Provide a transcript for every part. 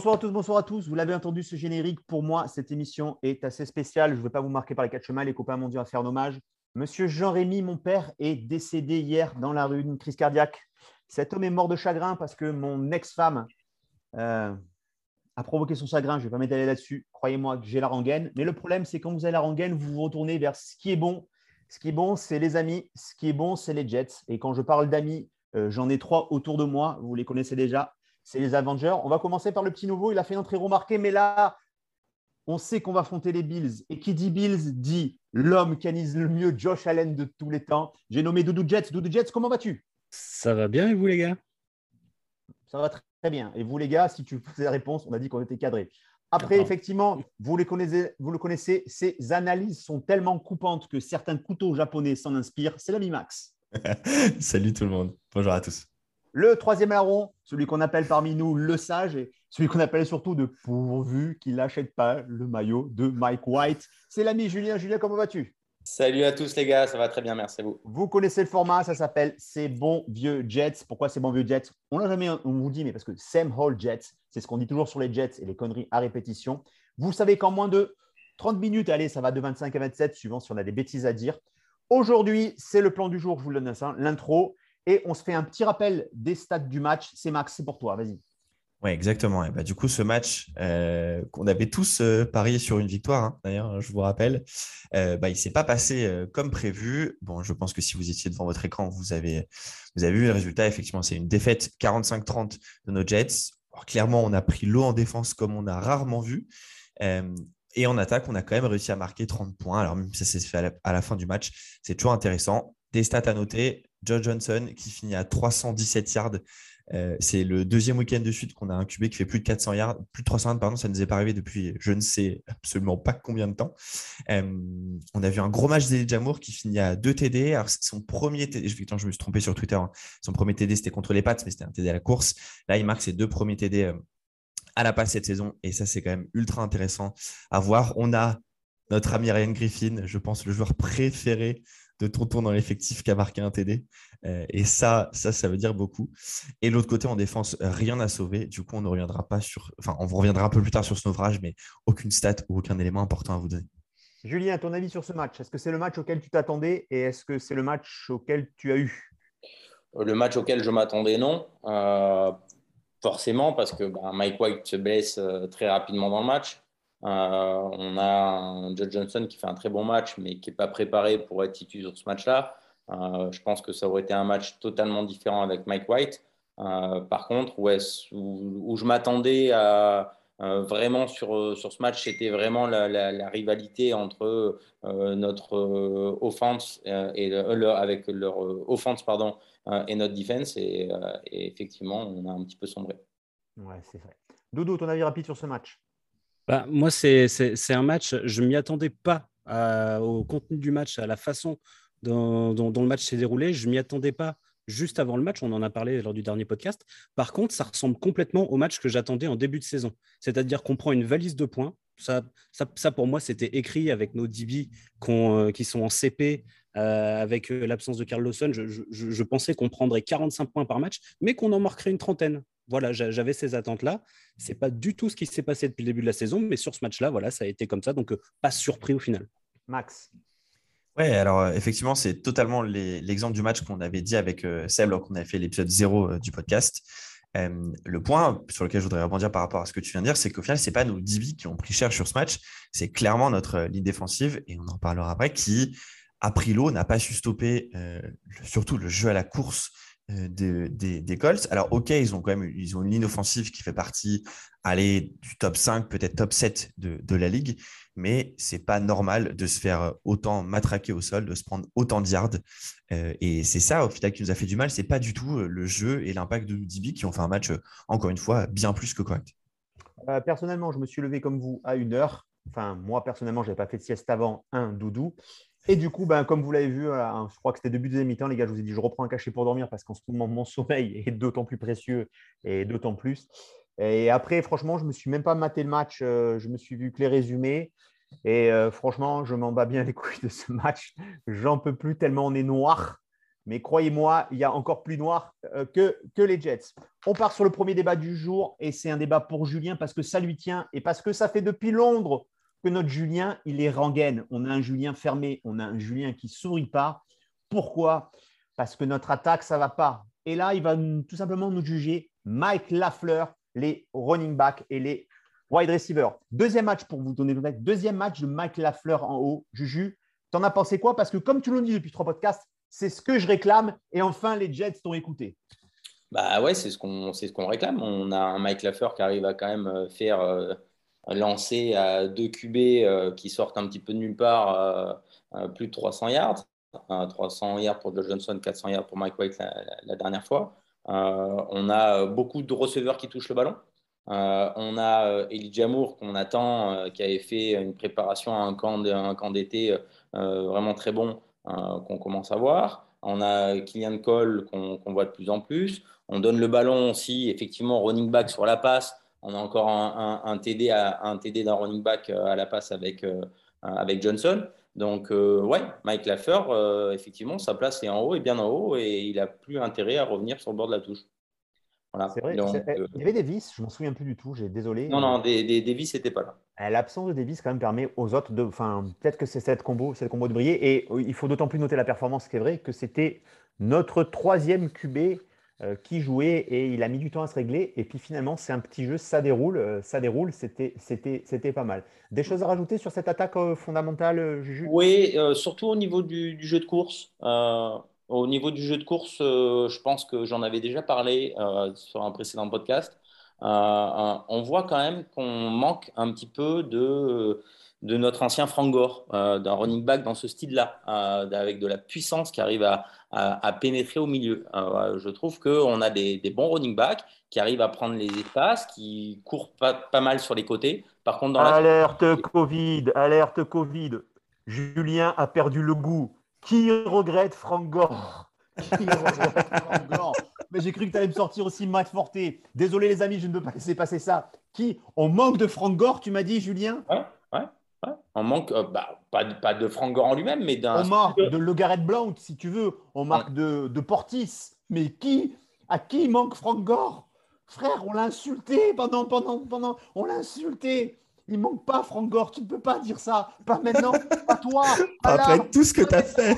Bonsoir à tous, bonsoir à tous. Vous l'avez entendu, ce générique, pour moi, cette émission est assez spéciale. Je ne vais pas vous marquer par les quatre chemins, les copains m'ont à faire un hommage. Monsieur Jean-Rémy, mon père, est décédé hier dans la rue d'une crise cardiaque. Cet homme est mort de chagrin parce que mon ex-femme euh, a provoqué son chagrin. Je ne vais pas m'étaler là-dessus. Croyez-moi que j'ai la rengaine. Mais le problème, c'est quand vous avez la rengaine, vous vous retournez vers ce qui est bon. Ce qui est bon, c'est les amis. Ce qui est bon, c'est les Jets. Et quand je parle d'amis, euh, j'en ai trois autour de moi. Vous les connaissez déjà. C'est les Avengers. On va commencer par le petit nouveau. Il a fait une entrée remarquée, mais là, on sait qu'on va affronter les Bills. Et qui dit Bills dit l'homme qui analyse le mieux Josh Allen de tous les temps. J'ai nommé Doudou Jets. Doudou Jets, comment vas-tu? Ça va bien et vous les gars? Ça va très bien. Et vous les gars, si tu faisais la réponse, on a dit qu'on était cadré. Après, effectivement, vous, les connaissez, vous le connaissez, ces analyses sont tellement coupantes que certains couteaux japonais s'en inspirent. C'est l'ami Max. Salut tout le monde. Bonjour à tous. Le troisième larron, celui qu'on appelle parmi nous le sage et celui qu'on appelle surtout de pourvu qu'il n'achète pas le maillot de Mike White. C'est l'ami Julien. Julien, comment vas-tu? Salut à tous les gars, ça va très bien, merci à vous. Vous connaissez le format, ça s'appelle C'est bons vieux Jets. Pourquoi c'est bons vieux Jets? On l'a jamais, on vous dit, mais parce que Sam Hall Jets, c'est ce qu'on dit toujours sur les Jets et les conneries à répétition. Vous savez qu'en moins de 30 minutes, allez, ça va de 25 à 27, suivant si on a des bêtises à dire. Aujourd'hui, c'est le plan du jour, je vous le donne ça, l'intro. Et on se fait un petit rappel des stats du match. C'est Max, c'est pour toi, vas-y. Oui, exactement. Et bah, du coup, ce match euh, qu'on avait tous euh, parié sur une victoire, hein, d'ailleurs, je vous rappelle, euh, bah, il ne s'est pas passé euh, comme prévu. Bon, je pense que si vous étiez devant votre écran, vous avez, vous avez vu le résultat. Effectivement, c'est une défaite 45-30 de nos Jets. Alors, clairement, on a pris l'eau en défense comme on a rarement vu. Et en attaque, on a quand même réussi à marquer 30 points. Alors, même si ça s'est fait à la fin du match, c'est toujours intéressant. Des stats à noter. Joe Johnson qui finit à 317 yards. Euh, c'est le deuxième week-end de suite qu'on a un QB qui fait plus de 400 yards, plus de 300 yards, pardon, ça ne nous est pas arrivé depuis je ne sais absolument pas combien de temps. Euh, on a vu un gros match d'Eli Jamour qui finit à 2 TD. Alors, son premier TD, je, je me suis trompé sur Twitter, hein. son premier TD c'était contre les Pats, mais c'était un TD à la course. Là, il marque ses deux premiers TD euh, à la passe cette saison et ça, c'est quand même ultra intéressant à voir. On a notre ami Ryan Griffin, je pense le joueur préféré de Tonton dans l'effectif qui a marqué un TD. Euh, et ça, ça, ça veut dire beaucoup. Et l'autre côté, en défense, rien à sauver. Du coup, on ne reviendra pas sur. Enfin, on reviendra un peu plus tard sur ce naufrage, mais aucune stat ou aucun élément important à vous donner. Julien, ton avis sur ce match? Est-ce que c'est le match auquel tu t'attendais et est-ce que c'est le match auquel tu as eu? Le match auquel je m'attendais, non. Euh, forcément, parce que bah, Mike White se blesse euh, très rapidement dans le match. Euh, on a Joe Johnson qui fait un très bon match, mais qui n'est pas préparé pour être titulaire sur ce match-là. Euh, je pense que ça aurait été un match totalement différent avec Mike White. Euh, par contre, où, je m'attendais à, vraiment sur, ce match, c'était vraiment la, rivalité entre notre offense et avec leur offense pardon et notre defense et, effectivement on a un petit peu sombré. Ouais, c'est vrai. Dodo, ton avis rapide sur ce match? Bah, Moi, c'est un match, je ne m'y attendais pas à, au contenu du match, à la façon dont, le match s'est déroulé. Je ne m'y attendais pas juste avant le match, on en a parlé lors du dernier podcast. Par contre, ça ressemble complètement au match que j'attendais en début de saison. C'est-à-dire qu'on prend une valise de points. Ça, pour moi, c'était écrit avec nos DB euh, qui sont en CP, euh, avec euh, l'absence de Carl Lawson. Je pensais qu'on prendrait 45 points par match, mais qu'on en marquerait une trentaine. Voilà, j'avais ces attentes-là. C'est pas du tout ce qui s'est passé depuis le début de la saison, mais sur ce match-là, voilà, ça a été comme ça. Donc, pas surpris au final. Max Ouais, alors effectivement, c'est totalement l'exemple du match qu'on avait dit avec euh, Seb lorsqu'on avait fait l'épisode 0 euh, du podcast. Euh, le point sur lequel je voudrais rebondir par rapport à ce que tu viens de dire, c'est qu'au final, ce n'est pas nos DB qui ont pris cher sur ce match, c'est clairement notre ligne défensive, et on en parlera après, qui a pris l'eau, n'a pas su stopper euh, surtout le jeu à la course des, des, des, Colts. Alors, OK, ils ont quand même ils ont une ligne offensive qui fait partie aller du top 5, peut-être top 7 de, de la ligue, mais c'est pas normal de se faire autant matraquer au sol, de se prendre autant de yards. Euh, et c'est ça, au final, qui nous a fait du mal. C'est pas du tout le jeu et l'impact de DB qui ont fait un match, encore une fois, bien plus que correct. Euh, personnellement, je me suis levé comme vous à une heure. Enfin, moi, personnellement, je n'avais pas fait de sieste avant un doudou. Et du coup, ben, comme vous l'avez vu, je crois que c'était début des mi-temps, les gars, je vous ai dit, je reprends un cachet pour dormir parce qu'en ce moment, mon sommeil est d'autant plus précieux et d'autant plus. Et après, franchement, je ne me suis même pas maté le match. euh, je me suis vu que les résumés. Et euh, franchement, je m'en bats bien les couilles de ce match. J'en peux plus tellement on est noir. Mais croyez-moi, il y a encore plus noir euh, que les Jets. On part sur le premier débat du jour et c'est un débat pour Julien parce que ça lui tient et parce que ça fait depuis Londres que notre Julien, il est rengaine. On a un Julien fermé, on a un Julien qui sourit pas. Pourquoi? Parce que notre attaque, ça va pas. Et là, il va tout simplement nous juger Mike Lafleur, les running backs et les wide receivers. Deuxième match pour vous donner le. Deuxième match de Mike Lafleur en haut. Juju, t'en as pensé quoi? Parce que comme tu l'as dit depuis trois podcasts, c'est ce que je réclame. Et enfin, les Jets t'ont écouté. Bah ouais, c'est ce qu'on ce qu'on réclame. On a un Mike Lafleur qui arrive à quand même euh, faire lancer à deux QB euh, qui sortent un petit peu de nulle part euh, euh, plus de 300 yards. Euh, 300 yards pour Joe Johnson, 400 yards pour Mike White la, dernière fois. On a beaucoup de receveurs qui touchent le ballon. On a Elijah Moore qu'on attend, qui avait fait une préparation à un camp d'été vraiment très bon qu'on commence à voir. On a Kylian Cole qu'on voit de plus en plus. On donne le ballon aussi, effectivement, running back sur la passe. On a encore un, un- un TD, à- un TD d'un running back euh, à la passe avec, euh, avec Johnson. Donc, euh, ouais, Mike Lafleur, euh, effectivement, sa place est en haut et bien en haut et il a plus intérêt à revenir sur le bord de la touche. Voilà. C'est vrai. Donc, euh, Il y avait Davis, je m'en souviens plus du tout. J'ai désolé. non, non, des, des, Davis n'était pas là. L'absence de Davis quand même permet aux autres de. Enfin, peut-être que c'est cette combo, cette combo de briller. Et il faut d'autant plus noter la performance qui est vrai que c'était notre troisième QB euh, qui jouait et il a mis du temps à se régler. Et puis finalement, c'est un petit jeu, ça déroule, euh, ça déroule. C'était, pas mal. Des choses à rajouter sur cette attaque euh, fondamentale, Juju? Oui, surtout au niveau du, jeu de course. Au niveau du jeu de course, je pense que j'en avais déjà parlé sur un précédent podcast. On voit quand même qu'on manque un petit peu de, de notre ancien Frank Gore, euh, d'un running back dans ce style-là, euh, avec de la puissance qui arrive à, à- à pénétrer au milieu. Euh, je trouve qu'on a des, des bons running backs qui arrivent à prendre les espaces, qui courent pas, pas mal sur les côtés. Par contre, dans la... Alerte Covid, alerte Covid. Julien a perdu le goût. Qui regrette Franck Gore? Qui regrette Franck Gore? Mais j'ai cru que tu allais me sortir aussi Matt Forte. Désolé les amis, je ne peux pas laisser passer ça. Qui On manque de Franck Gore, tu m'as dit, Julien? Ouais, on manque, euh, bah, pas, de- pas de en lui-même, mais d'un. On manque de Legaret Blount, si tu veux. On manque de, de Portis. Mais qui À qui manque Franck Gore? Frère, on l'a insulté pendant, pendant, pendant. On l'a insulté. Il manque pas Franck Gore. Tu ne peux pas dire ça. Pas maintenant. Pas toi. Pas là. Après tout ce que tu as fait.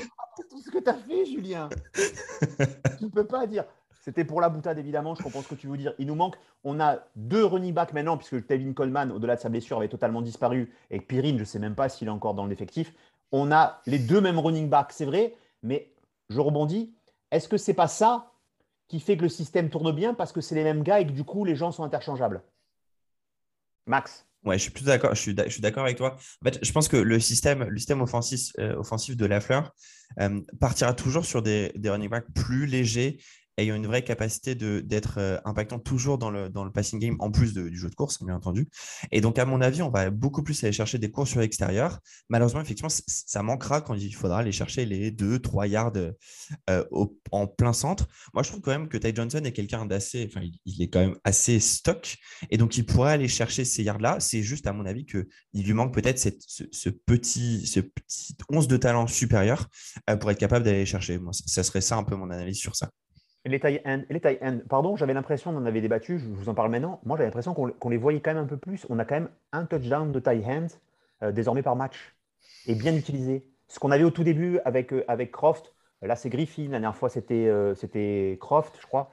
tout ce que tu as fait, Julien. tu ne peux pas dire. C'était pour la boutade, évidemment. Je comprends ce que tu veux dire. Il nous manque. On a deux running backs maintenant, puisque Tevin Coleman, au-delà de sa blessure, avait totalement disparu. Et Pirine, je ne sais même pas s'il est encore dans l'effectif. On a les deux mêmes running backs, c'est vrai. Mais je rebondis. Est-ce que c'est pas ça qui fait que le système tourne bien parce que c'est les mêmes gars et que du coup, les gens sont interchangeables? Max Ouais, je suis plutôt d'accord. Je suis d'accord avec toi. Je pense que le système, le euh, offensif de Lafleur euh, partira toujours sur des running backs plus légers, ayant une vraie capacité d'être euh, impactant toujours dans le, dans le passing game, en plus du jeu de course, bien entendu. Et donc, à mon avis, on va beaucoup plus aller chercher des courses sur l'extérieur. Malheureusement, effectivement, ça manquera quand il faudra aller chercher les 2-3 yards euh, au- en plein centre. Moi, je trouve quand même que Ty Johnson est quelqu'un d'assez, enfin, il, est quand même assez stock. Et donc, il pourrait aller chercher ces yards-là. C'est juste, à mon avis, qu'il lui manque peut-être ce, ce petit, ce petit once de talent supérieur euh, pour être capable d'aller chercher. Moi, ça serait ça un peu mon analyse sur ça. Les tight ends, et les tight ends, pardon, j'avais l'impression, on en avait débattu, je vous en parle maintenant. Moi, j'avais l'impression qu'on les voyait quand même un peu plus. On a quand même un touchdown de tight end euh, désormais par match et bien utilisé. Ce qu'on avait au tout début avec, euh, avec Croft, là c'est Griffin, la dernière fois c'était euh, c'était Croft, je crois.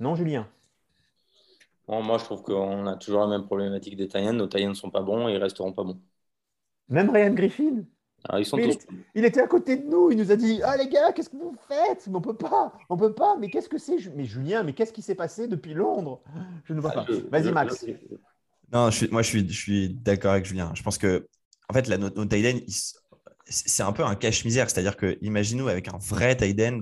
Non, Julien? Bon, moi, je trouve qu'on a toujours la même problématique des Tayans. Nos Tayans ne sont pas bons et ils resteront pas bons. Même Ryan Griffin? Alors, ils sont Mais tous. Il était à côté de nous, il nous a dit Ah les gars, qu'est-ce que vous faites? Mais on peut pas, on peut pas, mais qu'est-ce que c'est? Mais Julien, mais qu'est-ce qui s'est passé depuis Londres? Je ne vois pas. Je- Vas-y, Max. je- Non, je suis, moi, je suis, je suis d'accord avec Julien. Je pense que, en fait, la, notre, notre tight c'est un peu un cache-misère. C'est-à-dire que, imagine-nous avec un vrai tight end.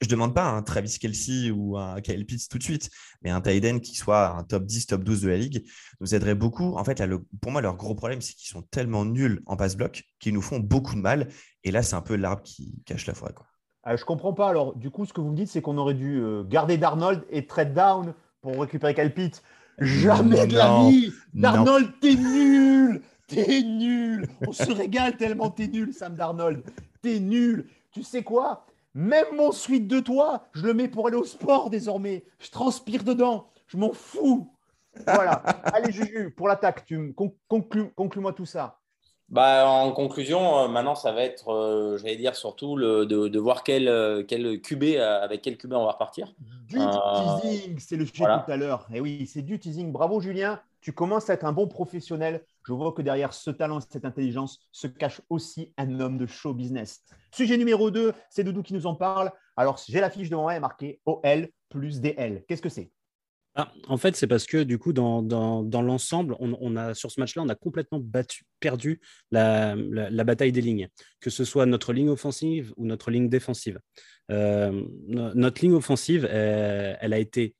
Je ne demande pas un Travis Kelsey ou un Kyle Pitts tout de suite, mais un tight end qui soit un top 10, top 12 de la ligue nous aiderait beaucoup. En fait, là, le- pour moi, leur gros problème, c'est qu'ils sont tellement nuls en passe-bloc qu'ils nous font beaucoup de mal. Et là, c'est un peu l'arbre qui cache la forêt. Quoi. Euh, je comprends pas. Alors, du coup, ce que vous me dites, c'est qu'on aurait dû euh, garder Darnold et trade down pour récupérer Kyle Pitts. Jamais de la vie. Darnold, t'es nul T'es nul On se régale tellement t'es nul, Sam Darnold. T'es nul. Tu sais quoi? Même mon suite de toi, je le mets pour aller au sport désormais. Je transpire dedans. Je m'en fous. Voilà. Allez, Juju, pour l'attaque, tu conclus- conclus-moi tout ça. Bah, en conclusion, euh, maintenant, ça va être, euh, j'allais dire, surtout le, de, de voir quel, euh, quel QB, avec quel QB on va repartir. Du Euh, teasing, c'est le sujet voilà. tout à l'heure. Et oui, c'est du teasing. Bravo Julien, tu commences à être un bon professionnel. Je vois que derrière ce talent et cette intelligence se cache aussi un homme de show business. Sujet numéro 2, c'est Doudou qui nous en parle. Alors, j'ai la fiche devant moi, elle est marquée OL plus DL. Qu'est-ce que c'est? Ah, en fait, c'est parce que du coup, dans, l'ensemble, on, a sur ce match-là, on a complètement battu, perdu la, bataille des lignes, que ce soit notre ligne offensive ou notre ligne défensive. Euh, no- notre ligne offensive, elle a été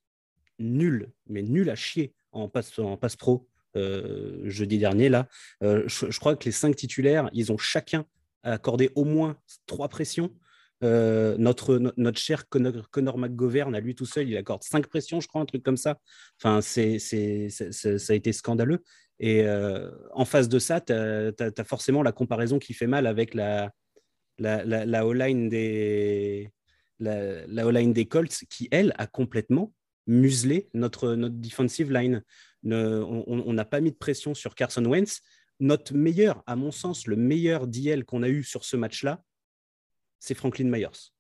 nulle, mais nulle à chier en passe, pro jeudi dernier. Là, Euh, je, crois que les cinq titulaires, ils ont chacun accordé au moins trois pressions. Euh, notre, no- notre cher Connor, Connor McGovern, à lui tout seul, il accorde cinq pressions, je crois, un truc comme ça. Enfin, c'est, c'est, ça a été scandaleux. Et euh, en face de ça, tu as, forcément la comparaison qui fait mal avec la, la, la, O-line des, la, la des Colts, qui, elle, a complètement muselé notre, notre defensive line. On n'a pas mis de pression sur Carson Wentz. Notre meilleur, à mon sens, le meilleur DL qu'on a eu sur ce match-là, c'est Franklin Myers.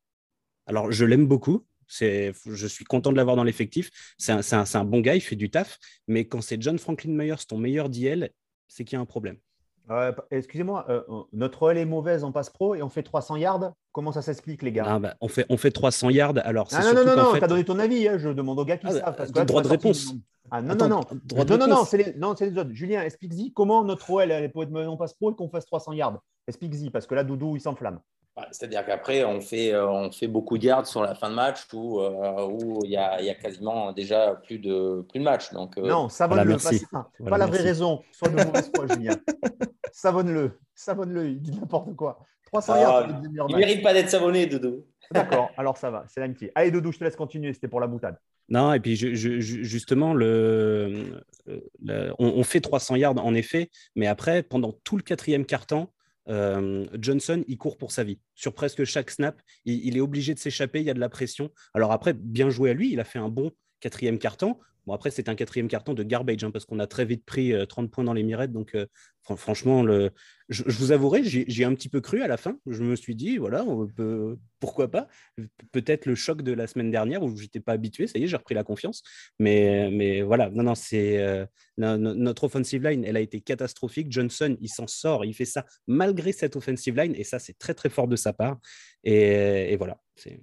Alors, je l'aime beaucoup. Je suis content de l'avoir dans l'effectif. C'est un, un bon gars, il fait du taf. Mais quand c'est John Franklin Myers, ton meilleur DL, c'est qu'il y a un problème. Euh, Excusez-moi, euh, notre OL est mauvaise en passe pro et on fait 300 yards? Comment ça s'explique, les gars? Ah, bah, on, fait, on fait 300 yards. Alors, Ah non, non, non, non, fait- t'as donné ton avis. hein, Je demande aux gars qui Ah, savent. Parce que euh, là, droit de sorti réponse. Ah non, Attends, non, non. non, non, non, c'est les, non, c'est les autres. Julien, explique-y comment notre OL elle peut être en passe pro et qu'on fasse 300 yards. Explique-y, parce que là, Doudou, il s'enflamme. C'est-à-dire qu'après, on fait, euh, on fait beaucoup de yards sur la fin de match où euh, où il y, a, il y a quasiment déjà plus de, plus de match. Donc, euh, Non, savonne-le. voilà, pas. Voilà, pas la vraie merci. raison. Sois de mauvaise foi, Julien. Savonne-le. Savonne-le. Il dit n'importe quoi. 300 Ah, yards, il match. ne mérite pas d'être savonné, Dodo. D'accord, alors ça va. C'est l'amitié. Allez, Doudou, je te laisse continuer. C'était pour la boutade. Non, et puis je- je- je- justement, le, le- on, on fait 300 yards en effet, mais après, pendant tout le quatrième quart-temps, euh, Johnson, il court pour sa vie. Sur presque chaque snap, il, il est obligé de s'échapper, il y a de la pression. Alors après, bien joué à lui, il a fait un bon quatrième quart-temps. Bon, après, c'est un quatrième carton de garbage, hein, parce qu'on a très vite pris euh, 30 points dans les mirettes. Donc, euh, fran- franchement, je, je vous avouerai, j'y j'y ai un petit peu cru à la fin. Je me suis dit, voilà, on peut... pourquoi pas Peut-être le choc de la semaine dernière où j'étais pas habitué, ça y est, j'ai repris la confiance. Mais, mais voilà, non, non, c'est euh, no- no- notre offensive line, elle a été catastrophique. Johnson, il s'en sort, il fait ça malgré cette offensive line, et ça, c'est très, très fort de sa part. Et, et voilà. c'est-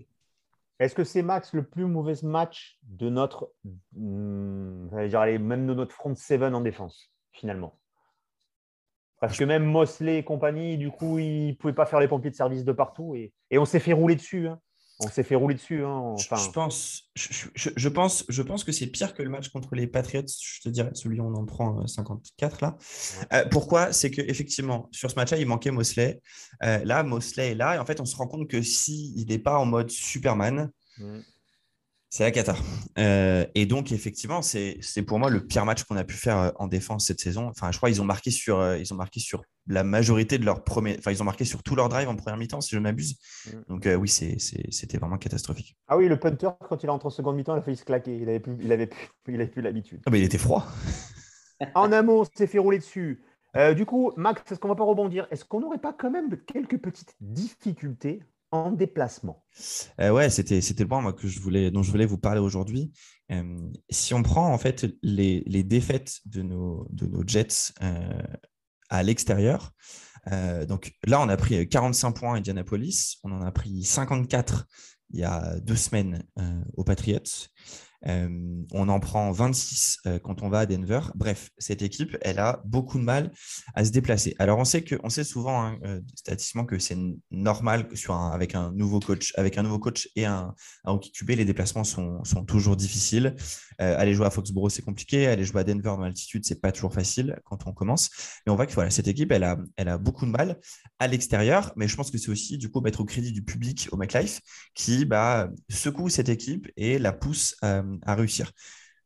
Est-ce que c'est Max le plus mauvais match de notre, hmm, même de notre front seven en défense, finalement? Parce que même Mosley et compagnie, du coup, ils ne pouvaient pas faire les pompiers de service de partout et, et on s'est fait rouler dessus. hein. On s'est fait rouler dessus. hein. Je- Enfin, Je, pense, je, je- je pense, je pense que c'est pire que le match contre les Patriots. Je te dirais, celui où on en prend euh, 54 là. Euh, pourquoi? C'est que effectivement, sur ce match-là, il manquait Mosley. Euh, là, Mosley est là, et en fait, on se rend compte que s'il n'est pas en mode Superman, Mm. C'est la cata. Euh, et donc, effectivement, c'est c'est pour moi le pire match qu'on a pu faire euh, en défense cette saison. Enfin, je crois qu'ils ont marqué sur, euh, ils ont marqué sur la majorité de leur premier, enfin, ils ont marqué sur tout leur drive en première mi-temps, si je ne m'abuse. Mm. Donc, euh, oui, c'était vraiment catastrophique. Ah oui, le punter, quand il entre en seconde mi-temps, il a failli se claquer. Il avait plus, il avait plus, il avait plus l'habitude. Ah, mais il était froid. En amont, on s'est fait rouler dessus. Euh, du coup, Max, est-ce qu'on va pas rebondir? Est-ce qu'on n'aurait pas quand même quelques petites difficultés en déplacement Euh, ouais, c'était c'était le point moi, que je voulais, dont je voulais vous parler aujourd'hui. Euh, si on prend en fait les, les défaites de nos, de nos Jets euh, à l'extérieur, euh, donc là on a pris 45 points à Indianapolis, on en a pris 54 il y a deux semaines aux Patriots. On en prend 26 euh, quand on va à Denver. Bref, cette équipe, elle a beaucoup de mal à se déplacer. Alors, on sait que, on sait souvent hein, euh, statistiquement que c'est normal avec un nouveau coach, avec un nouveau coach et un, rookie QB, les déplacements sont, sont toujours difficiles. Euh, aller jouer à Foxborough, c'est compliqué. Aller jouer à Denver dans l'altitude, c'est pas toujours facile quand on commence. Mais on voit que voilà, cette équipe, elle a, elle a beaucoup de mal à l'extérieur. Mais je pense que c'est aussi du coup mettre au crédit du public au McLife qui bah, secoue cette équipe et la pousse euh, à réussir.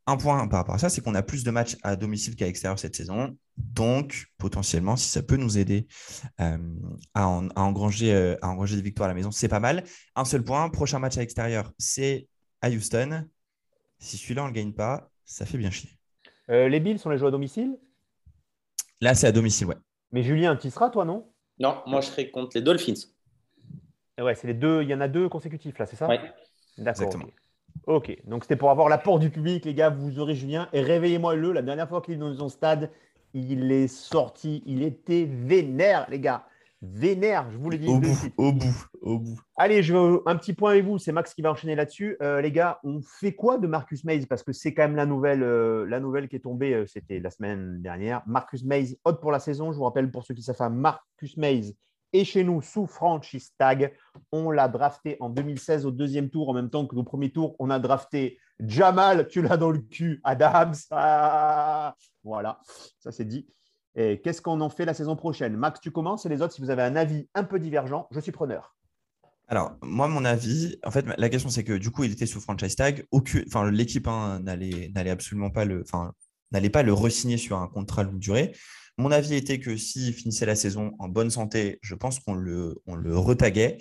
un point par rapport à ça, c'est qu'on a plus de matchs à domicile qu'à l'extérieur cette saison. Donc, potentiellement, si ça peut nous aider euh, à, engranger, euh, à engranger des victoires à la maison, c'est pas mal. Un seul point, prochain match à l'extérieur, c'est à Houston. Si celui-là, on ne le gagne pas, ça fait bien chier. Euh, les Bills, on les joue à domicile? Là, c'est à domicile, ouais. Mais Julien, tu y seras, toi, non? Non, moi, je serai contre les Dolphins. Ouais, c'est les deux. Il y en a deux consécutifs, là, c'est ça? Oui. D'accord. Ok, donc c'était pour avoir l'apport du public, les gars. Vous aurez Julien et réveillez-moi le. La dernière fois qu'il est dans son stade, il est sorti, il était vénère, les gars. Vénère, je vous l'ai dit. Au bout, au bout, au bout. Allez, je veux un petit point avec vous. C'est Max qui va enchaîner là-dessus. Euh, les gars, on fait quoi de Marcus Mays? Parce que c'est quand même la nouvelle, euh, la nouvelle qui est tombée. euh, C'était la semaine dernière. Marcus Mays, hot pour la saison. Je vous rappelle pour ceux qui savent, Marcus Mays est chez nous sous franchise tag. On l'a drafté en 2016 au deuxième tour, en même temps que au premier tour. On a drafté Jamal, tu l'as dans le cul, Adams. Ah, voilà, ça c'est dit. Et qu'est-ce qu'on en fait la saison prochaine? Max, tu commences et les autres, si vous avez un avis un peu divergent, je suis preneur. Alors, moi, mon avis, en fait, la question, c'est que du coup, il était sous franchise tag. Enfin, l'équipe n'allait, absolument pas le, enfin, n'allait pas le re-signer sur un contrat longue durée. Mon avis était que s'il finissait la saison en bonne santé, je pense qu'on le, on retaguait.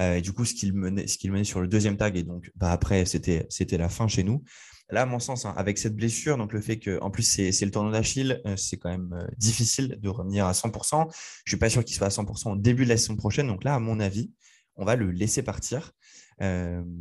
Euh, et du coup, ce qu'il menait, menait sur le deuxième tag, et donc bah, après, c'était, la fin chez nous. Là, à mon sens, hein, avec cette blessure, donc le fait que, en plus, c'est, le tendon d'Achille, euh, c'est quand même euh, difficile de revenir à 100%. Je suis pas sûr qu'il soit à 100% au début de la saison prochaine. Donc là, à mon avis, on va le laisser partir.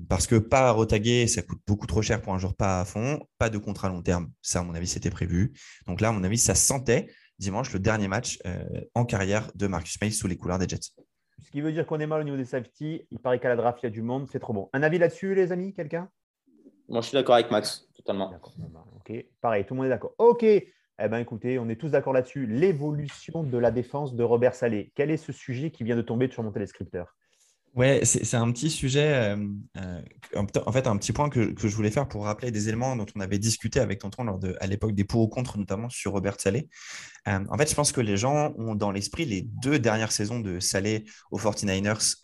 Parce que pas retaguer, ça coûte beaucoup trop cher pour un joueur pas à fond. Pas de contrat long terme, ça, à mon avis, c'était prévu. Donc là, à mon avis, ça sentait dimanche le dernier match euh, en carrière de Marcus May sous les couleurs des Jets. Ce qui veut dire qu'on est mal au niveau des safety. Il paraît qu'à la draft, il y a du monde. C'est trop bon. Un avis là-dessus, les amis Quelqu'un? Moi, je suis d'accord avec Max, totalement. D'accord. Ok. Pareil, tout le monde est d'accord. Ok. Eh bien, écoutez, on est tous d'accord là-dessus. L'évolution de la défense de Robert Salé. Quel est ce sujet qui vient de tomber sur mon téléscripteur? Ouais, c'est un petit sujet, euh, euh, en fait, un petit point que, je voulais faire pour rappeler des éléments dont on avait discuté avec Tonton lors de, à l'époque des pour ou contre, notamment sur Robert Salé. Euh, en fait, je pense que les gens ont dans l'esprit les deux dernières saisons de Salé aux 49ers,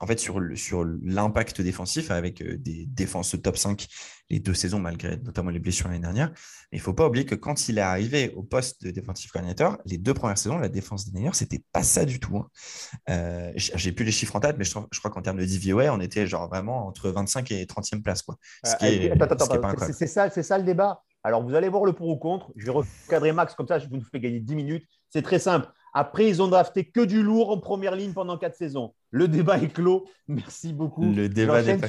en fait, sur l'impact défensif avec des défenses top 5 les deux saisons, malgré notamment les blessures l'année dernière. Mais il ne faut pas oublier que quand il est arrivé au poste de défensif coordinateur, les deux premières saisons, la défense des Niners, c'était pas ça du tout. Hein. Euh, J'ai plus les chiffres en tête, mais je, je crois qu'en termes de DVOA, on était genre vraiment entre 25 et 30e place. Quoi. C'est ça, ça le débat. Alors, vous allez voir le pour ou contre. Je vais recadrer Max comme ça, je vous fais gagner 10 minutes. C'est très simple. Après, ils ont drafté que du lourd en première ligne pendant quatre saisons. Le débat est clos. Merci beaucoup. Le débat n'est pas.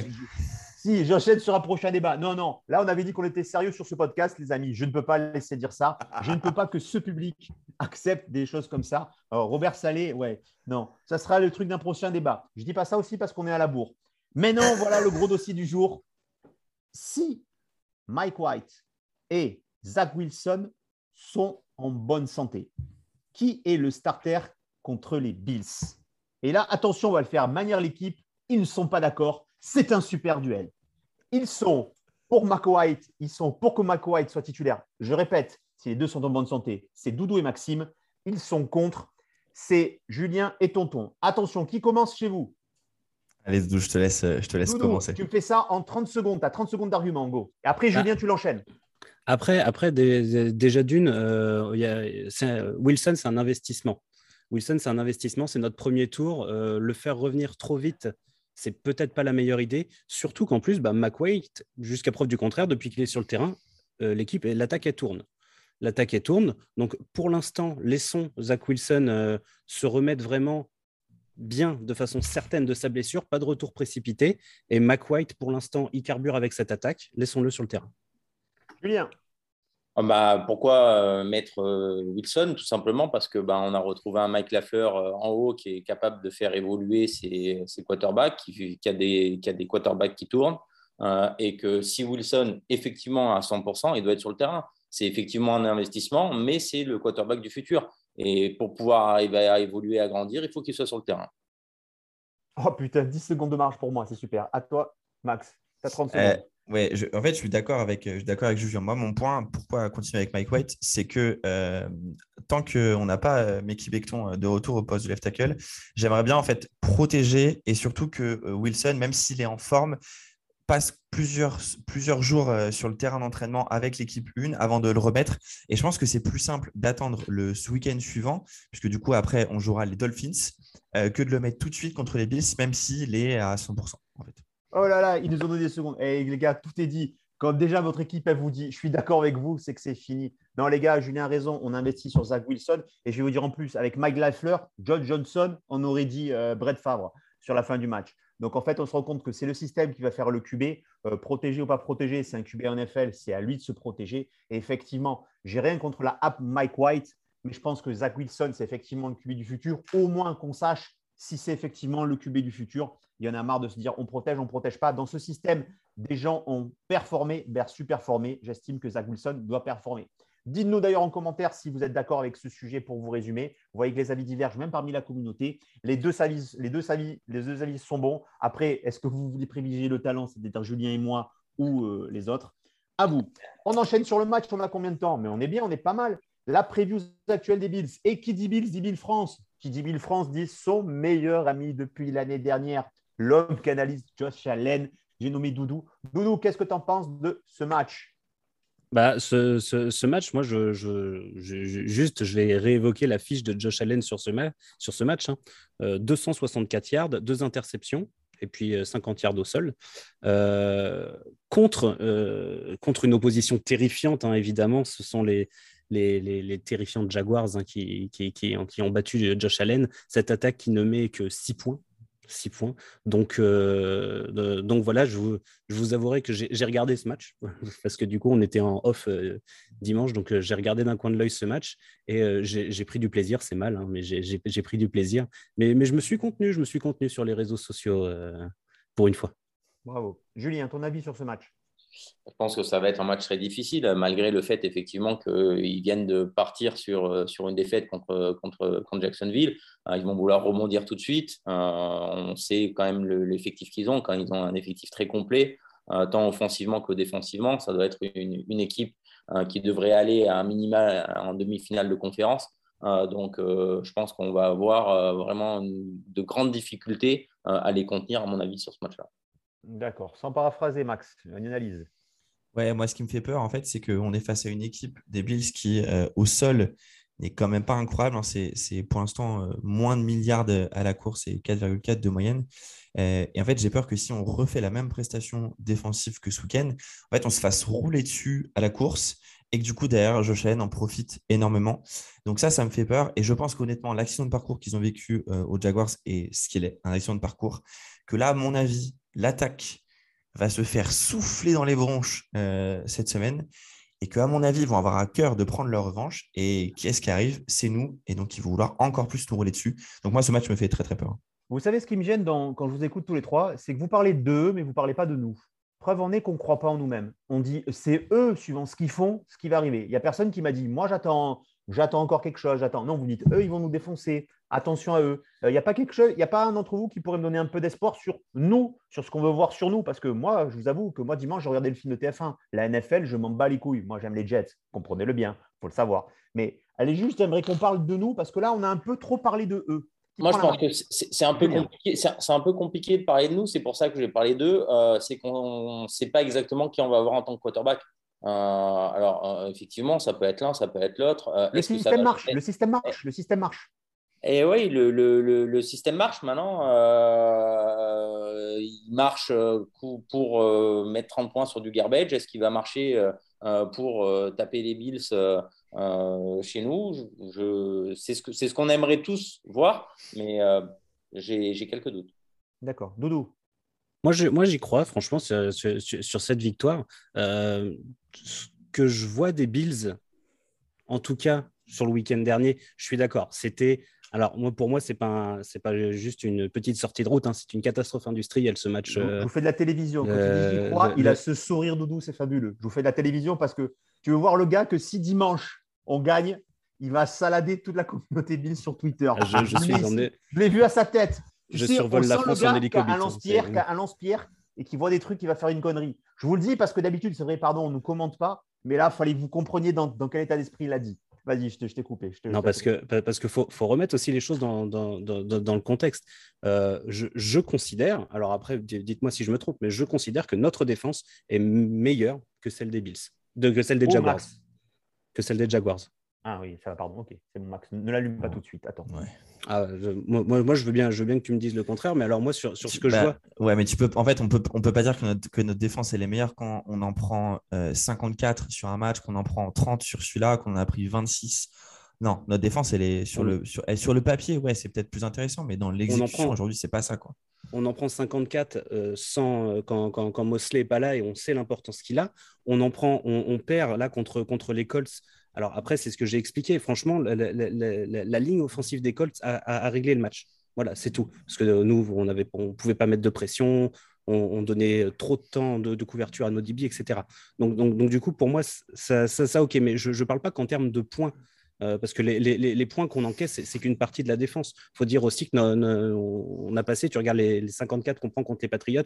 Si, j'enchaîne sur un prochain débat. Non, non. Là, on avait dit qu'on était sérieux sur ce podcast, les amis. Je ne peux pas laisser dire ça. Je ne peux pas que ce public accepte des choses comme ça. Robert Salé, ouais. Non, ça sera le truc d'un prochain débat. Je ne dis pas ça aussi parce qu'on est à la bourre. Mais non, voilà le gros dossier du jour. Si Mike White et Zach Wilson sont en bonne santé, qui est le starter contre les Bills? Et là, attention, on va le faire manière l'équipe. Ils ne sont pas d'accord. C'est un super duel. Ils sont pour Mark White, ils sont pour que Mark White soit titulaire. Je répète, si les deux sont en bonne santé, c'est Doudou et Maxime. Ils sont contre, c'est Julien et Tonton. Attention, qui commence chez vous? Allez, Doudou, je te laisse, je te laisse Doudou, commencer. Tu me fais ça en 30 secondes. Tu as 30 secondes d'argument, go. Et après, Julien, ah. tu l'enchaînes. Après, après déjà d'une, euh, Wilson, c'est un investissement. Wilson, c'est un investissement, c'est notre premier tour. Euh, le faire revenir trop vite, c'est peut-être pas la meilleure idée. Surtout qu'en plus, bah, jusqu'à preuve du contraire, depuis qu'il est sur le terrain, euh, l'équipe, l'attaque, elle tourne. L'attaque, elle tourne. Donc, pour l'instant, laissons Zach Wilson euh, se remettre vraiment bien, de façon certaine de sa blessure, pas de retour précipité. Et McWhite, pour l'instant, il carbure avec cette attaque. Laissons-le sur le terrain. Julien. Ah bah, pourquoi euh, mettre euh, Wilson? Tout simplement parce que bah, on a retrouvé un Mike Lafleur euh, en haut qui est capable de faire évoluer ses, ses quarterbacks, qui, qui, a des, qui, a des, quarterbacks qui tournent, et que si Wilson effectivement à 100%, il doit être sur le terrain. C'est effectivement un investissement, mais c'est le quarterback du futur. Et pour pouvoir arriver à évoluer, à grandir, il faut qu'il soit sur le terrain. Oh putain, 10 secondes de marge pour moi, c'est super. À toi, Max, tu as 30 secondes. Ouais, en fait, je suis d'accord avec, avec Julien. Moi, mon point, pourquoi continuer avec Mike White, c'est que euh, tant qu'on n'a pas euh, Mickey Becton de retour au poste de left tackle, j'aimerais bien en fait protéger et surtout que Wilson, même s'il est en forme, passe plusieurs, plusieurs jours euh, sur le terrain d'entraînement avec l'équipe 1 avant de le remettre. Et je pense que c'est plus simple d'attendre le week-end suivant, puisque du coup, après, on jouera les Dolphins, euh, que de le mettre tout de suite contre les Bills, même s'il est à 100%. En fait. Oh là là, ils nous ont donné des secondes. Et les gars, tout est dit. Quand déjà votre équipe, elle vous dit, je suis d'accord avec vous, c'est que c'est fini. Non, les gars, Julien a raison, on investit sur Zach Wilson. Et je vais vous dire en plus, avec Mike Lafleur, John Johnson, on aurait dit euh, Brett Favre sur la fin du match. Donc en fait, on se rend compte que c'est le système qui va faire le QB. Euh, protégé ou pas protégé, c'est un QB en NFL, c'est à lui de se protéger. Et effectivement, j'ai rien contre la app Mike White, mais je pense que Zach Wilson, c'est effectivement le QB du futur. Au moins qu'on sache si c'est effectivement le QB du futur. Il y en a marre de se dire on protège, on ne protège pas. Dans ce système, des gens ont performé versus performé. J'estime que Zach Wilson doit performer. Dites-nous d'ailleurs en commentaire si vous êtes d'accord avec ce sujet pour vous résumer. Vous voyez que les avis divergent même parmi la communauté. Les deux avis, les deux avis, sont bons. Après, est-ce que vous voulez privilégier le talent, c'est-à-dire Julien et moi, ou euh, les autres À vous. On enchaîne sur le match. On a combien de temps? Mais on est bien, on est pas mal. La preview actuelle des Bills. Et qui dit Bills dit Bill France. Qui dit Bill France dit son meilleur ami depuis l'année dernière, l'homme qui analyse Josh Allen. J'ai nommé Doudou. Doudou, qu'est-ce que tu en penses de ce match? Bah, ce, ce, match, moi, je, je, juste, je vais réévoquer la fiche de Josh Allen sur ce, match. Hein. Euh, 264 yards, deux interceptions et puis 50 yards au sol. Euh, contre, euh, contre une opposition terrifiante, hein, évidemment, ce sont les, les, les, terrifiants Jaguars hein, qui, qui, qui, ont battu Josh Allen. Cette attaque qui ne met que 6 points 6 points. Donc, euh, donc voilà, je vous, je vous avouerai que j'ai regardé ce match parce que du coup, on était en off euh, dimanche. Donc, euh, j'ai regardé d'un coin de l'œil ce match et euh, j'ai pris du plaisir. C'est mal, hein, mais j'ai pris du plaisir. Mais, mais je me suis contenu, je me suis contenu sur les réseaux sociaux euh, pour une fois. Bravo. Julien, ton avis sur ce match? Je pense que ça va être un match très difficile, malgré le fait effectivement qu'ils viennent de partir sur, sur une défaite contre, contre, contre Jacksonville. Euh, ils vont vouloir rebondir tout de suite. Euh, on sait quand même l'effectif qu'ils ont, quand ils ont un effectif très complet, euh, tant offensivement que défensivement. Ça doit être une, une équipe qui devrait aller à un minima en demi-finale de conférence. donc, je pense qu'on va avoir vraiment de grandes difficultés à les contenir, à mon avis, sur ce match-là. D'accord. Sans paraphraser, Max, une analyse. Ouais, moi, ce qui me fait peur, en fait, c'est qu'on est face à une équipe des Bills qui, euh, au sol, n'est quand même pas incroyable. Hein. C'est pour l'instant euh, moins de milliards à la course et 4,4 de moyenne. Euh, et en fait, j'ai peur que si on refait la même prestation défensive que ce en fait, on se fasse rouler dessus à la course et que du coup, derrière, Josh en profite énormément. Donc ça, ça me fait peur. Et je pense qu'honnêtement, l'accident de parcours qu'ils ont vécu aux Jaguars est ce qu'il est, un accident de parcours. Que là, à mon avis, l'attaque va se faire souffler dans les bronches euh, cette semaine et qu'à mon avis, ils vont avoir à cœur de prendre leur revanche. Et qui est-ce qui arrive? C'est nous. Et donc, ils vont vouloir encore plus nous rouler dessus. Donc, moi, ce match me fait très, très peur. Vous savez ce qui me gêne quand je vous écoute tous les trois? C'est que vous parlez d'eux, mais vous ne parlez pas de nous. Preuve en est qu'on ne croit pas en nous-mêmes. On dit c'est eux, suivant ce qu'ils font, ce qui va arriver. Il n'y a personne qui m'a dit moi, j'attends j'attends encore quelque chose, j'attends. Non, vous dites, eux, ils vont nous défoncer. Attention à eux. Il euh, n'y a pas quelque chose, il n'y a pas un d'entre vous qui pourrait me donner un peu d'espoir sur nous, sur ce qu'on veut voir sur nous. Parce que moi, je vous avoue que moi, dimanche, j'ai regardé le film de TF1. La NFL, je m'en bats les couilles. Moi, j'aime les Jets. Comprenez-le bien, il faut le savoir. Mais allez juste, j'aimerais qu'on parle de nous parce que là, on a un peu trop parlé de eux. Moi, je pense que c'est un, peu compliqué, un peu compliqué de parler de nous. C'est pour ça que j'ai parlé d'eux. Euh, c'est qu'on ne sait pas exactement qui on va avoir en tant que quarterback. Euh, alors, euh, effectivement, ça peut être l'un, ça peut être l'autre. Euh, le, système marche, le système marche, le système marche. Et oui, le, le, le système marche maintenant. il marche pour mettre 30 points sur du garbage. Est-ce qu'il va marcher pour taper les Bills chez nous? Je, C'est ce qu'on ce qu'on aimerait tous voir, mais j'ai quelques doutes. D'accord. Doudou moi, j'y moi, crois, franchement, sur, sur, sur cette victoire. Euh, que je vois des Bills, en tout cas sur le week-end dernier, je suis d'accord. C'était. Alors, moi, pour moi, ce n'est pas, c'est pas juste une petite sortie de route, hein, c'est une catastrophe industrielle ce match. Je vous fais de la télévision. Quand euh, il, crois, il a ce sourire doudou, c'est fabuleux. Je vous fais de la télévision parce que tu veux voir le gars que si dimanche on gagne, il va salader toute la communauté Bills sur Twitter. Je, je, suis je l'ai vu à sa tête je survole la France en hélicoptère. Un lance-pierre et qui voit des trucs, qui va faire une connerie. Je vous le dis parce que d'habitude, c'est vrai, pardon, on ne nous commente pas, mais là, il fallait que vous compreniez dans, quel état d'esprit il a dit. Vas-y, je t'ai coupé. je Non, parce que parce qu'il faut, faut remettre aussi les choses dans, dans, dans, dans- dans le contexte. Euh, je, je considère, alors après, dites-moi si je me trompe, mais je considère que notre défense est meilleure que celle des Bills, de, que celle des Jaguars. Que celle des Jaguars. Ah oui, ça va, pardon. Ok, c'est bon, Max. Ne l'allume pas tout de suite. Attends. Ouais. Ah, je- moi, moi, je, veux bien, je veux bien que tu me dises le contraire, mais alors moi, sur, sur ce que je Bah, vois, Ouais, mais tu peux. En fait, on peut, on peut pas dire que notre, que notre défense elle est meilleure quand on en prend euh, 54 sur un match, qu'on en prend 30 sur celui-là, qu'on en a pris 26. Non, notre défense, elle est sur le, sur, elle- sur le papier, ouais, c'est peut-être plus intéressant, mais dans l'exécution aujourd'hui, c'est pas ça, quoi. on en prend 54 euh, sans, euh, quand, quand, quand Mosley n'est pas là et on sait l'importance qu'il a. On en prend, on, on perd là contre, contre les Colts. Alors après, c'est ce que j'ai expliqué. Franchement, la, ligne offensive des Colts a, réglé le match. Voilà, c'est tout. Parce que euh, nous, on ne pouvait pas mettre de pression, on, on donnait trop de temps de, couverture à nos DB, etc. Donc, donc, donc, du coup, pour moi, ça, ça, ça, ok. Mais je ne parle pas qu'en termes de points. Euh, parce que les, les- les- les points qu'on encaisse, c'est- qu'une partie de la défense. Il faut dire aussi que no- no- on a passé, tu regardes les, les 54 qu'on prend contre les Patriots,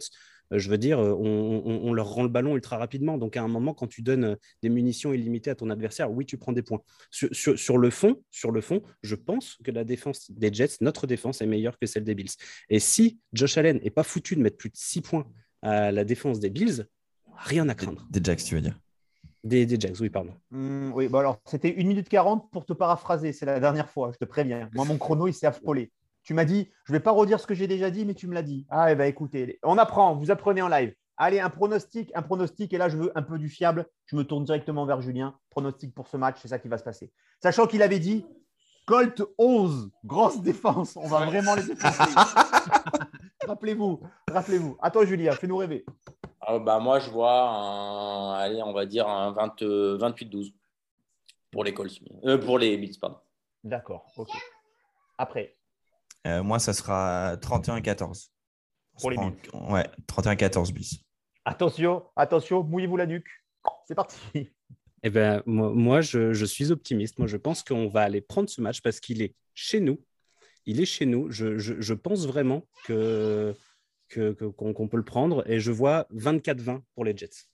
euh, je veux dire, euh, on, on- on leur rend le ballon ultra rapidement. Donc à un moment, quand tu donnes des munitions illimitées à ton adversaire, oui, tu prends des points. Sur, sur- sur le fond, sur le fond, je pense que la défense des Jets, notre défense, est meilleure que celle des Bills. Et si Josh Allen n'est pas foutu de mettre plus de 6 points à la défense des Bills, rien à craindre. Des Jacks, tu veux dire? Des, des Jags, oui, pardon. Hum, oui, bon alors, c'était 1 minute 40 pour te paraphraser. C'est la dernière fois, je te préviens. Moi, mon chrono, il s'est affolé. Tu m'as dit, je ne vais pas redire ce que j'ai déjà dit, mais tu me l'as dit. Ah, eh ben écoutez, on apprend, vous apprenez en live. Allez, un pronostic, un pronostic, et là, je veux un peu du fiable. Je me tourne directement vers Julien. Pronostic pour ce match, c'est ça qui va se passer. Sachant qu'il avait dit Colt 11, grosse défense. On va vraiment les défoncer. rappelez-vous, rappelez-vous. Toi, Julien, fais-nous rêver. Ah, bah, moi, je vois un, allez, on va dire un 20, euh, 28-12 pour les Colts. Euh, pour les Bills, pardon. D'accord, ok. Après, Euh, moi, ça sera 31-14. Pour les se prend- Ouais, 31-14 bis. attention, attention, mouillez-vous la nuque. C'est parti. Eh ben, moi, moi, je, je suis optimiste. Moi, je pense qu'on va aller prendre ce match parce qu'il est chez nous. Il est chez nous. Je, je- je pense vraiment que que- que- qu'on qu'on peut le prendre. Et je vois 24-20 pour les Jets.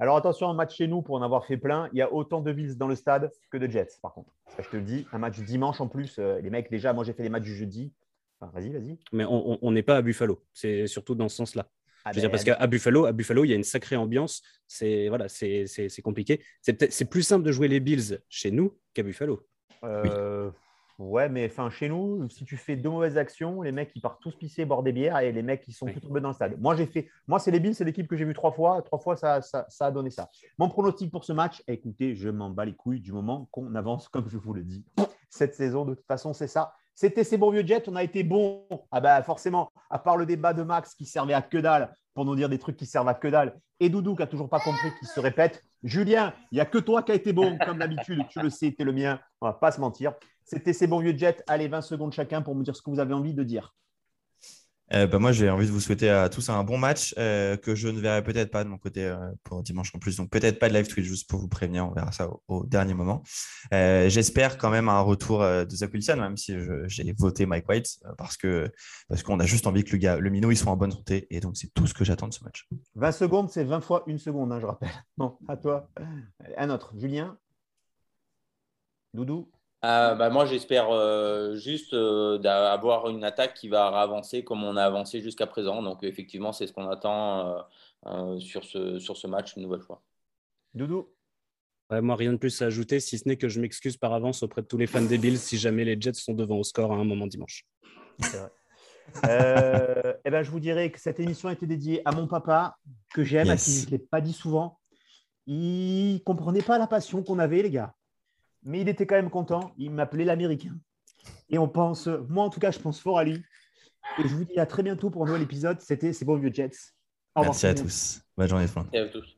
Alors attention, un match chez nous, pour en avoir fait plein, il y a autant de Bills dans le stade que de Jets, par contre. Ça, je te le dis, un match dimanche en plus, euh, les mecs, déjà, moi j'ai fait les matchs du jeudi. Enfin, vas-y, vas-y. Mais on n'est pas à Buffalo. C'est surtout dans ce sens-là. Ah Je veux dire, ben, parce qu'à Buffalo, à Buffalo, il y a une sacrée ambiance. C'est voilà, c'est c'est- c'est compliqué. C'est peut-être c'est plus simple de jouer les Bills chez nous qu'à Buffalo. euh, Ouais, mais enfin, chez nous, si tu fais deux mauvaises actions, les mecs, ils partent tous pisser, boire des bières et les mecs, ils sont Oui. tous tombés dans le stade. Moi, j'ai fait. Moi, c'est les Bills, c'est l'équipe que j'ai vue trois fois. Trois fois, ça, ça, ça a donné ça. Mon pronostic pour ce match, écoutez, je m'en bats les couilles du moment qu'on avance, comme je vous le dis. Cette saison, de toute façon, c'est ça. C'était ces bons vieux Jets. On a été bons. Ah bah forcément, à part le débat de Max qui servait à que dalle pour nous dire des trucs qui servent à que dalle. Et Doudou qui a toujours pas compris, qui se répète. Julien, il n'y a que toi qui a été bon, comme d'habitude. Tu le sais, tu es le mien. On va pas se mentir. C'était ces bons vieux Jets. Allez, 20 secondes chacun pour me dire ce que vous avez envie de dire. Euh, bah, moi, j'ai envie de vous souhaiter à tous un bon match euh, que je ne verrai peut-être pas de mon côté euh, pour dimanche en plus. Donc, peut-être pas de live Twitch, juste pour vous prévenir. On verra ça au, au dernier moment. J'espère quand même un retour de Zach Wilson, même si j'ai voté Mike White, parce que parce qu'on a juste envie que le gars, le minot, il soit en bonne santé. Et donc, c'est tout ce que j'attends de ce match. 20 secondes, c'est 20 fois une seconde, hein, je rappelle. Bon, à toi. Un autre. Julien? Doudou? Euh, bah, moi, j'espère euh, juste euh, d'avoir une attaque qui va avancer comme on a avancé jusqu'à présent. Donc, effectivement, c'est ce qu'on attend euh, euh, sur, ce, sur ce match une nouvelle fois. Doudou? Ouais, moi, rien de plus à ajouter, si ce n'est que je m'excuse par avance auprès de tous les fans des Bills si jamais les Jets sont devant au score à un moment dimanche. C'est vrai. Euh, eh ben, je vous dirais que cette émission était dédiée à mon papa, que j'aime, à Yes. qui je ne l'ai pas dit souvent. Il comprenait pas la passion qu'on avait, les gars. Mais il était quand même content. Il m'appelait l'Américain. Et on pense, moi en tout cas, je pense fort à lui. Et je vous dis à très bientôt pour un nouvel épisode. C'était C'est bon vieux Jets. Au revoir Merci à tous. Bonne journée, monde. Et à tous.